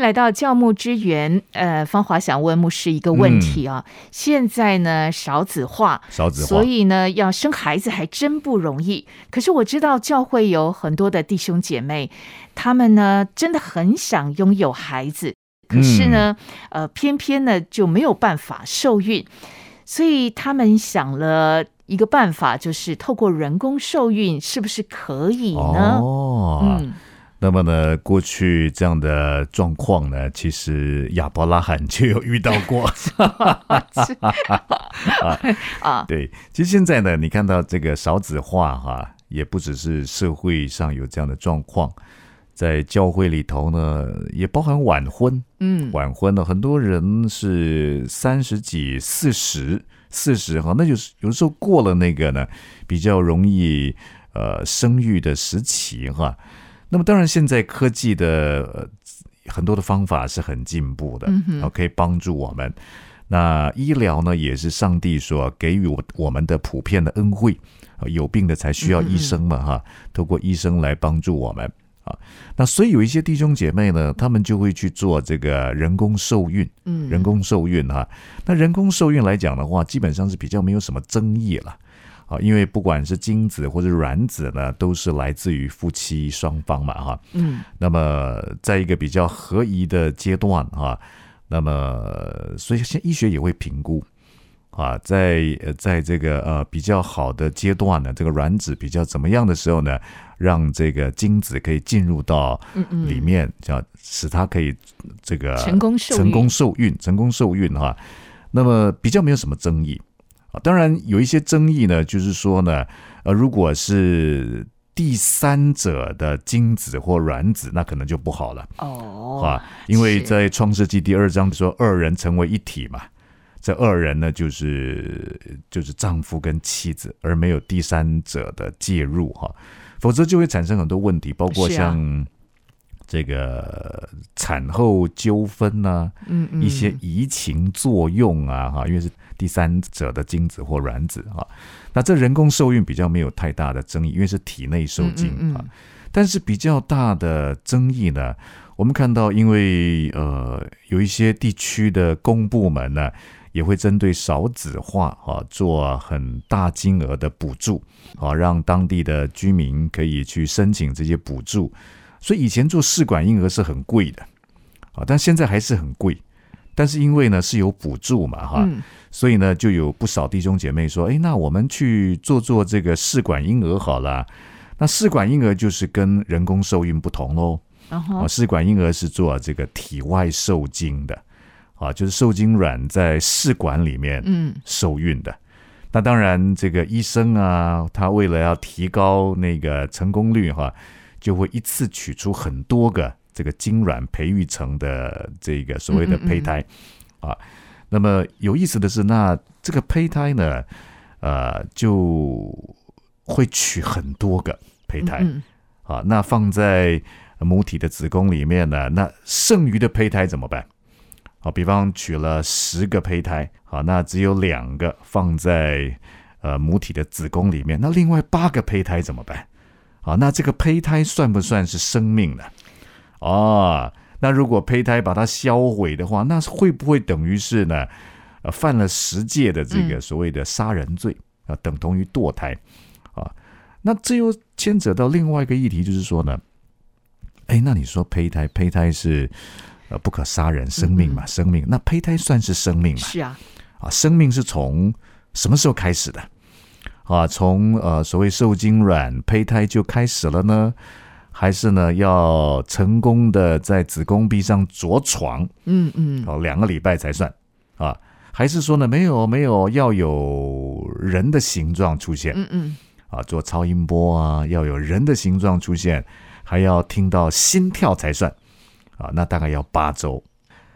迎来到教牧之源。呃，芳华想问牧师一个问题啊，现在呢少子化，少子化，所以呢要生孩子还真不容易。可是我知道教会有很多的弟兄姐妹，他们呢真的很想拥有孩子，可是呢，呃，偏偏呢就没有办法受孕，所以他们想了一个办法，就是透过人工受孕，是不是可以呢？哦，嗯。那么呢，过去这样的状况呢，其实亚伯拉罕就有遇到过。啊，对，其实现在呢，你看到这个少子化哈，也不只是社会上有这样的状况，在教会里头呢，也包含晚婚。嗯，晚婚呢很多人是三十几、四十、四十哈，那就是有时候过了那个呢，比较容易呃生育的时期哈。那么当然，现在科技的很多的方法是很进步的，然后可以帮助我们。那医疗呢，也是上帝所给予我我们的普遍的恩惠。有病的才需要医生嘛，哈，透过医生来帮助我们啊。那所以有一些弟兄姐妹呢，他们就会去做这个人工受孕，嗯，人工受孕哈。那人工受孕来讲的话，基本上是比较没有什么争议了。啊，因为不管是精子或者卵子呢，都是来自于夫妻双方嘛，哈。嗯。那么，在一个比较合宜的阶段，哈，那么，所以现医学也会评估，啊，在在这个呃比较好的阶段呢，这个卵子比较怎么样的时候呢，让这个精子可以进入到里面，叫使它可以这个成功受成功受孕，成功受孕哈。那么比较没有什么争议。啊，当然有一些争议呢，就是说呢，呃，如果是第三者的精子或卵子，那可能就不好了哦，啊，因为在创世纪第二章说二人成为一体嘛，这二人呢就是就是丈夫跟妻子，而没有第三者的介入哈，否则就会产生很多问题，包括像。这个产后纠纷呐，嗯嗯，一些移情作用啊，哈，因为是第三者的精子或卵子啊，那这人工受孕比较没有太大的争议，因为是体内受精啊。但是比较大的争议呢，我们看到，因为呃，有一些地区的公部门呢，也会针对少子化啊，做很大金额的补助啊，让当地的居民可以去申请这些补助。所以以前做试管婴儿是很贵的，啊，但现在还是很贵。但是因为呢是有补助嘛，哈，所以呢就有不少弟兄姐妹说，哎，那我们去做做这个试管婴儿好了。那试管婴儿就是跟人工受孕不同喽，啊，试管婴儿是做这个体外受精的，啊，就是受精卵在试管里面嗯受孕的。那当然这个医生啊，他为了要提高那个成功率哈。就会一次取出很多个这个精卵培育成的这个所谓的胚胎啊。那么有意思的是，那这个胚胎呢，呃，就会取很多个胚胎啊。那放在母体的子宫里面呢，那剩余的胚胎怎么办？好，比方取了十个胚胎，好，那只有两个放在呃母体的子宫里面，那另外八个胚胎怎么办？好，那这个胚胎算不算是生命呢？啊，那如果胚胎把它销毁的话，那会不会等于是呢？呃，犯了十戒的这个所谓的杀人罪啊，等同于堕胎啊？那这又牵扯到另外一个议题，就是说呢，哎，那你说胚胎，胚胎是呃不可杀人生命嘛？生命，那胚胎算是生命吗？是啊，啊，生命是从什么时候开始的？啊，从呃所谓受精卵胚胎就开始了呢，还是呢要成功的在子宫壁上着床？嗯嗯，哦，两个礼拜才算啊？还是说呢没有没有要有人的形状出现？嗯嗯，啊，做超音波啊，要有人的形状出现，还要听到心跳才算啊？那大概要八周？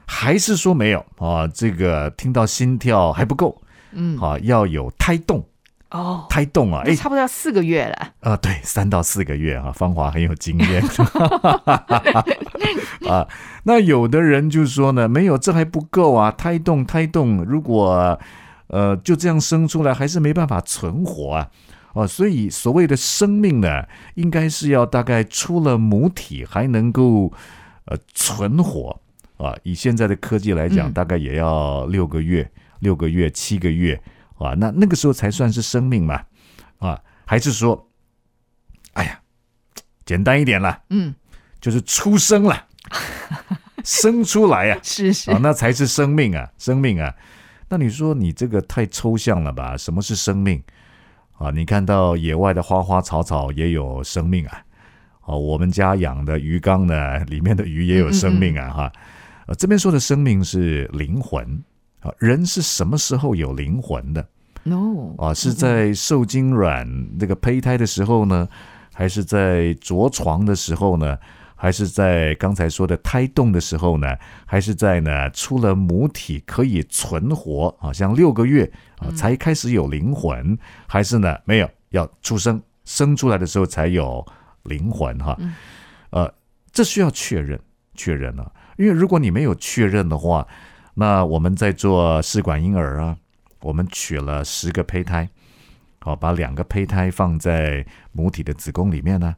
还是说没有啊？这个听到心跳还不够？嗯，好，要有胎动。哦，胎动啊，哎差不多要四个月了。啊，对，三到四个月啊，芳华很有经验 啊。那有的人就说呢，没有，这还不够啊，胎动胎动，如果呃就这样生出来，还是没办法存活啊。哦，所以所谓的生命呢，应该是要大概出了母体还能够呃存活啊。以现在的科技来讲，嗯大概也要六个月、六个月、七个月啊。那那个时候才算是生命嘛啊？还是说，哎呀，简单一点啦，嗯，就是出生了，生出来 呀、是是啊，，那才是生命啊，生命啊。那你说你这个太抽象了吧？什么是生命啊？你看到野外的花花草草也有生命啊。哦，我们家养的鱼缸呢，里面的鱼也有生命啊，哈。呃，这边说的生命是灵魂啊，人是什么时候有灵魂的 no 啊？是在受精卵那个胚胎的时候呢，还是在着床的时候呢？还是在刚才说的胎动的时候呢？还是在呢出了母体可以存活啊，像六个月啊才开始有灵魂？还是呢没有要出生生出来的时候才有灵魂哈？呃，这需要确认确认啊，因为如果你没有确认的话，那我们在做试管婴儿啊，我们取了十个胚胎，好，把两个胚胎放在母体的子宫里面呢，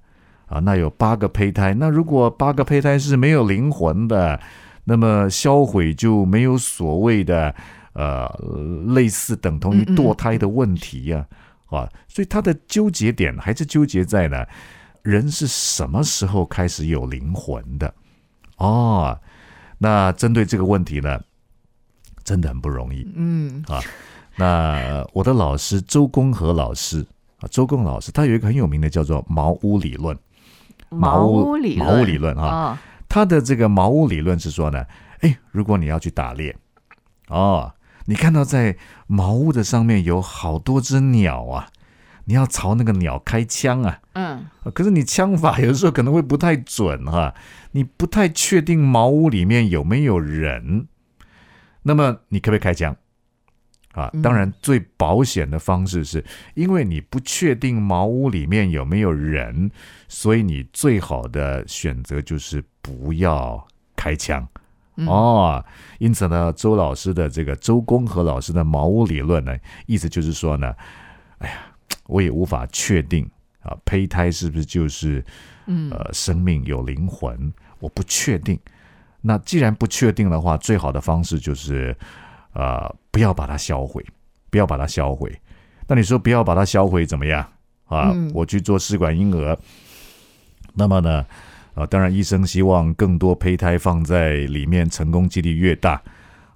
啊，那有八个胚胎，那如果八个胚胎是没有灵魂的，那么销毁就没有所谓的呃类似等同于堕胎的问题呀、啊，所以它的纠结点还是纠结在呢，人是什么时候开始有灵魂的？哦，那针对这个问题呢，真的很不容易。嗯啊。那呃我的老师周公和老师啊，周公老师他有一个很有名的叫做茅屋理论。茅屋屋理茅屋理论哈啊，他的这个茅屋理论是说呢，哎，如果你要去打猎，哦，你看到在茅屋的上面有好多只鸟啊，你要朝那个鸟开枪啊，嗯啊可是你枪法有的时候可能会不太准哈、你不太确定茅屋里面有没有人，那么你可不可以开枪？啊，当然最保险的方式是因为你不确定茅屋里面有没有人，所以你最好的选择就是不要开枪。哦，因此呢，周老师的这个周公和老师的茅屋理论呢，意思就是说呢，哎呀，我也无法确定啊，胚胎是不是就是嗯呃生命有灵魂，我不确定。那既然不确定的话，最好的方式就是呃不要把它销毁，不要把它销毁。那你说不要把它销毁怎么样啊？嗯我去做试管婴儿，那么呢，啊，当然医生希望更多胚胎放在里面，成功几率越大。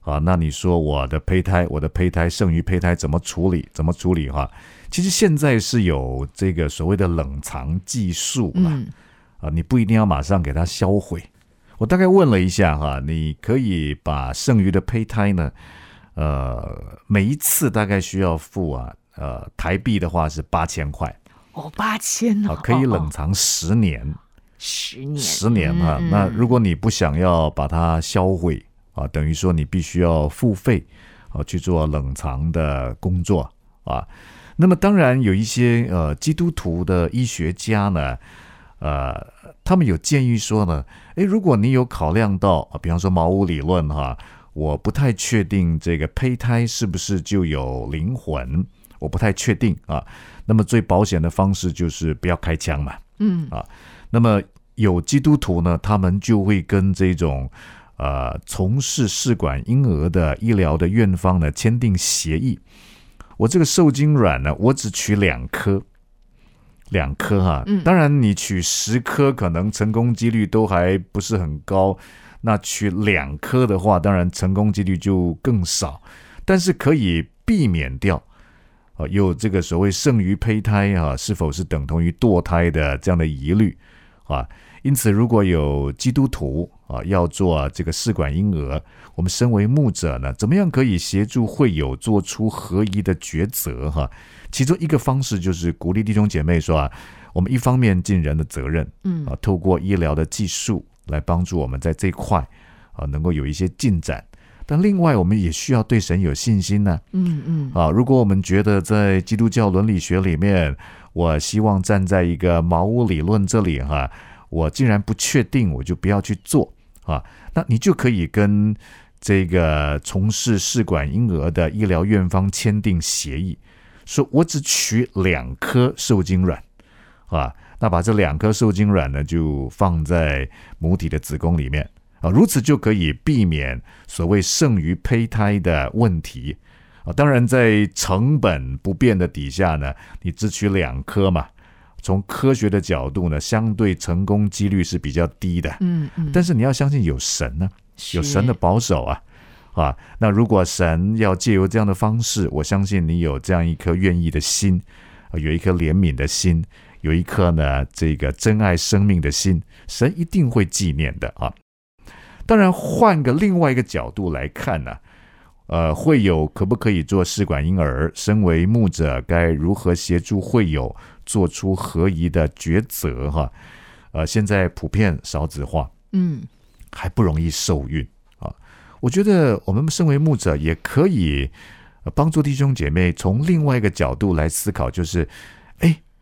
啊，那你说我的胚胎，我的胚胎剩余胚胎怎么处理？怎么处理哈？其实现在是有这个所谓的冷藏技术了，嗯啊，你不一定要马上给它销毁。我大概问了一下哈，你可以把剩余的胚胎呢，呃，每一次大概需要付啊，呃，台币的话是八千块哦八千啊哦，，可以冷藏十年。十年十年哈、嗯那如果你不想要把它销毁啊，等于说你必须要付费啊去做冷藏的工作啊。那么当然有一些呃基督徒的医学家呢，呃，他们有建议说呢，诶，如果你有考量到啊，比方说茅屋理论哈，我不太确定这个胚胎是不是就有灵魂，我不太确定啊。那么最保险的方式就是不要开枪嘛。嗯啊那么有基督徒呢，他们就会跟这种呃从事试管婴儿的医疗的院方呢签订协议。我这个受精卵呢，我只取两颗，两颗哈。嗯当然你取十颗，可能成功几率都还不是很高。那取两颗的话，当然成功几率就更少，但是可以避免掉。啊，有这个所谓剩余胚胎啊，是否是等同于堕胎的这样的疑虑啊？因此，如果有基督徒啊要做这个试管婴儿，我们身为牧者呢，怎么样可以协助会友做出合宜的抉择？哈、其中一个方式就是鼓励弟兄姐妹说啊，我们一方面尽人的责任，嗯啊，透过医疗的技术来帮助我们在这一块啊能够有一些进展。但另外我们也需要对神有信心呢。嗯嗯啊，如果我们觉得在基督教伦理学里面，我希望站在一个茅屋理论这里哈，我既然不确定，我就不要去做啊。那你就可以跟这个从事试管婴儿的医疗院方签订协议，说我只取两颗受精卵啊，那把这两颗受精卵呢就放在母体的子宫里面。啊，如此就可以避免所谓剩余胚胎的问题。啊，当然，在成本不变的底下呢，你只取两颗嘛，从科学的角度呢，相对成功几率是比较低的。嗯嗯，但是你要相信有神呢、有神的保守啊，啊，那如果神要借由这样的方式，我相信你有这样一颗愿意的心，啊有一颗怜悯的心，有一颗呢这个珍爱生命的心，神一定会纪念的啊。当然，换个另外一个角度来看呢、呃，会友可不可以做试管婴儿？身为牧者，该如何协助会友做出合宜的抉择？哈，呃，现在普遍少子化，嗯还不容易受孕啊。我觉得我们身为牧者也可以呃帮助弟兄姐妹从另外一个角度来思考，就是，哎，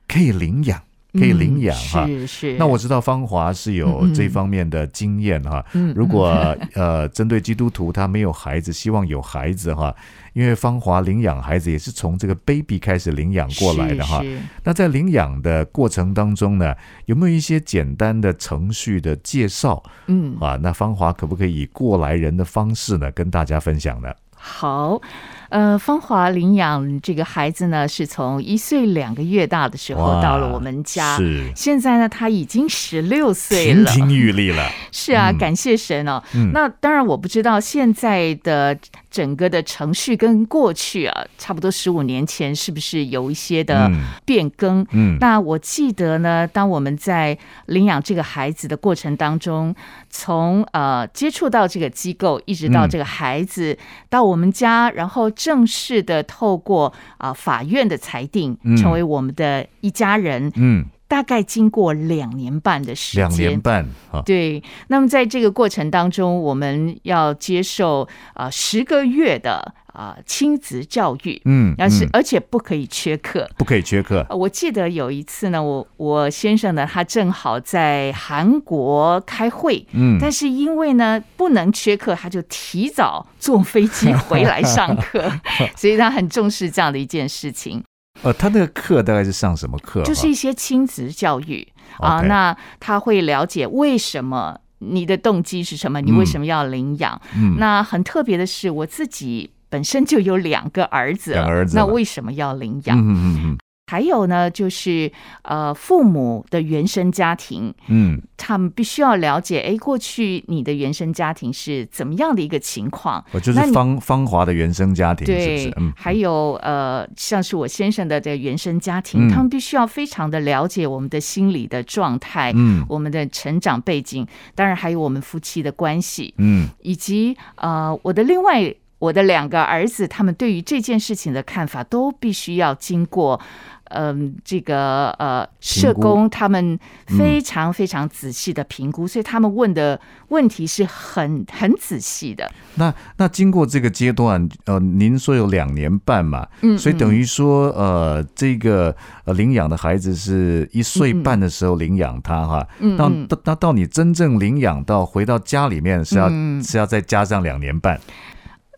可以领养，可以领养哈。嗯是是。那我知道芳华是有这方面的经验哈。嗯如果 呃针对基督徒他没有孩子，希望有孩子哈，因为芳华领养孩子也是从这个 baby 开始领养过来的哈。是是那在领养的过程当中呢，有没有一些简单的程序的介绍嗯啊？那芳华可不可以以过来人的方式呢，跟大家分享呢？好，呃，芳华领养这个孩子呢，是从一岁两个月大的时候到了我们家。是现在呢，他已经十六岁了。亭亭玉立了，是啊，嗯感谢神哦。嗯那当然，我不知道现在的整个的程序跟过去啊，差不多十五年前是不是有一些的嗯变更？嗯那我记得呢，当我们在领养这个孩子的过程当中，从呃接触到这个机构，一直到嗯这个孩子到我们家，然后正式的透过啊、法院的裁定嗯，成为我们的一家人，嗯，大概经过两年半的时间。两年半啊，对，那么在这个过程当中，我们要接受啊十、个月的啊、亲子教育，嗯，但是、嗯而且不可以缺课。不可以缺课，呃我记得有一次呢，我我先生呢，他正好在韩国开会，嗯，但是因为呢不能缺课，他就提早坐飞机回来上课，所以他很重视这样的一件事情，呃，他那个课大概是上什么课？就是一些亲子教育啊。那他会了解为什么你的动机是什么，你为什么要领养？嗯，那很特别的是，我自己本身就有两个儿子，两个儿子那为什么要领养？嗯嗯嗯还有呢，就是呃，父母的原生家庭，嗯他们必须要了解，哎，过去你的原生家庭是怎么样的一个情况？我就是芳芳华的原生家庭，是不对是？嗯，还有呃，像是我先生的这个原生家庭，嗯他们必须要非常的了解我们的心理的状态，嗯我们的成长背景，当然还有我们夫妻的关系，嗯以及呃，我的另外我的两个儿子，他们对于这件事情的看法，都必须要经过。嗯，这个呃，社工他们非常非常仔细的评估，所以他们问的问题是很很仔细的。那那经过这个阶段，呃，您说有两年半嘛，嗯所以等于说，呃，这个呃领养的孩子是一岁半的时候领养他哈，那嗯嗯到那到你真正领养到回到家里面是要嗯是要再加上两年半，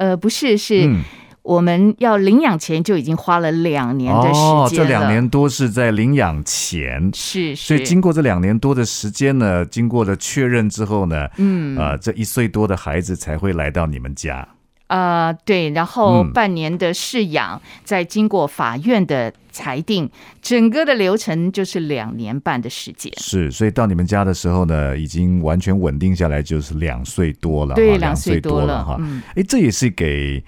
呃，不是，是嗯，我们要领养前就已经花了两年的时间了。哦，这两年多是在领养前。是所以，经过这两年多的时间呢，经过了确认之后呢，嗯呃，这一岁多的孩子才会来到你们家。呃，对，然后嗯半年的试养，再经过法院的裁定，整个的流程就是两年半的时间。是，所以到你们家的时候呢，已经完全稳定下来，就是两岁多了，对，哈两岁多了哈。嗯，哎，这也是给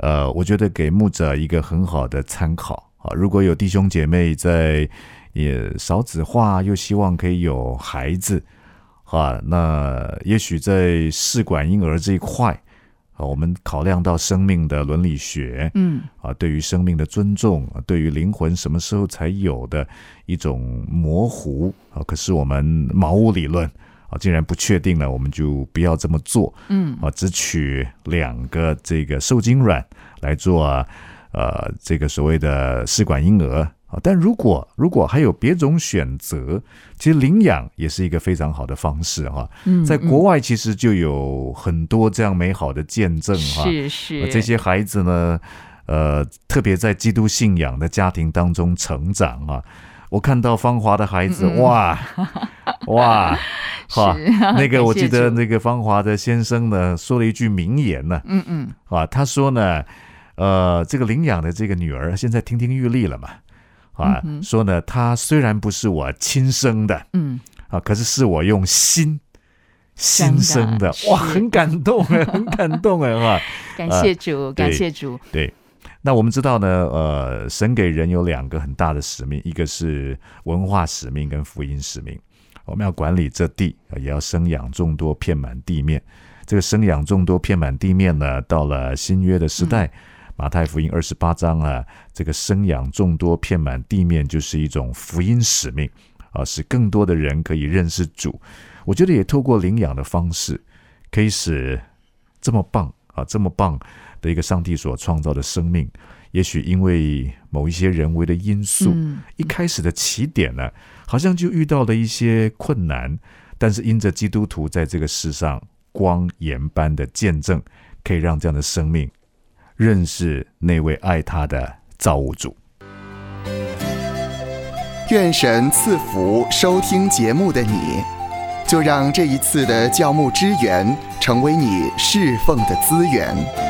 呃，我觉得给牧者一个很好的参考啊。如果有弟兄姐妹在也少子化，又希望可以有孩子啊，那也许在试管婴儿这一块啊，我们考量到生命的伦理学，嗯，啊，对于生命的尊重，啊对于灵魂什么时候才有的一种模糊啊，可是我们茅屋理论啊，既然不确定了，我们就不要这么做。嗯啊，只取两个这个受精卵来做呃这个所谓的试管婴儿啊。但如果如果还有别种选择，其实领养也是一个非常好的方式哈。嗯，在国外其实就有很多这样美好的见证哈。是是呃这些孩子呢，呃，特别在基督信仰的家庭当中成长啊。我看到芳华的孩子，哇 哇，哈，那个我记得那个芳华的先生呢说了一句名言呢，嗯嗯啊，他说呢，呃，这个领养的这个女儿现在亭亭玉立了嘛，啊，嗯说呢，他虽然不是我亲生的嗯，啊，可是是我用心生新生的，哇，很感动哎，很感动 哎，哈。感谢主，感对谢主，对，那我们知道呢，呃，神给人有两个很大的使命，一个是文化使命跟福音使命。我们要管理这地，呃也要生养众多，遍满地面。这个生养众多，遍满地面呢，到了新约的时代，马太福音二十八章啊，这个生养众多，遍满地面，就是一种福音使命啊，使更多的人可以认识主。我觉得也透过领养的方式，可以使这么棒啊，这么棒的一个上帝所创造的生命，也许因为某一些人为的因素，嗯一开始的起点呢，好像就遇到了一些困难，但是因着基督徒在这个世上光盐般的见证，可以让这样的生命认识那位爱他的造物主。愿神赐福收听节目的你，就让这一次的教牧支援成为你侍奉的资源。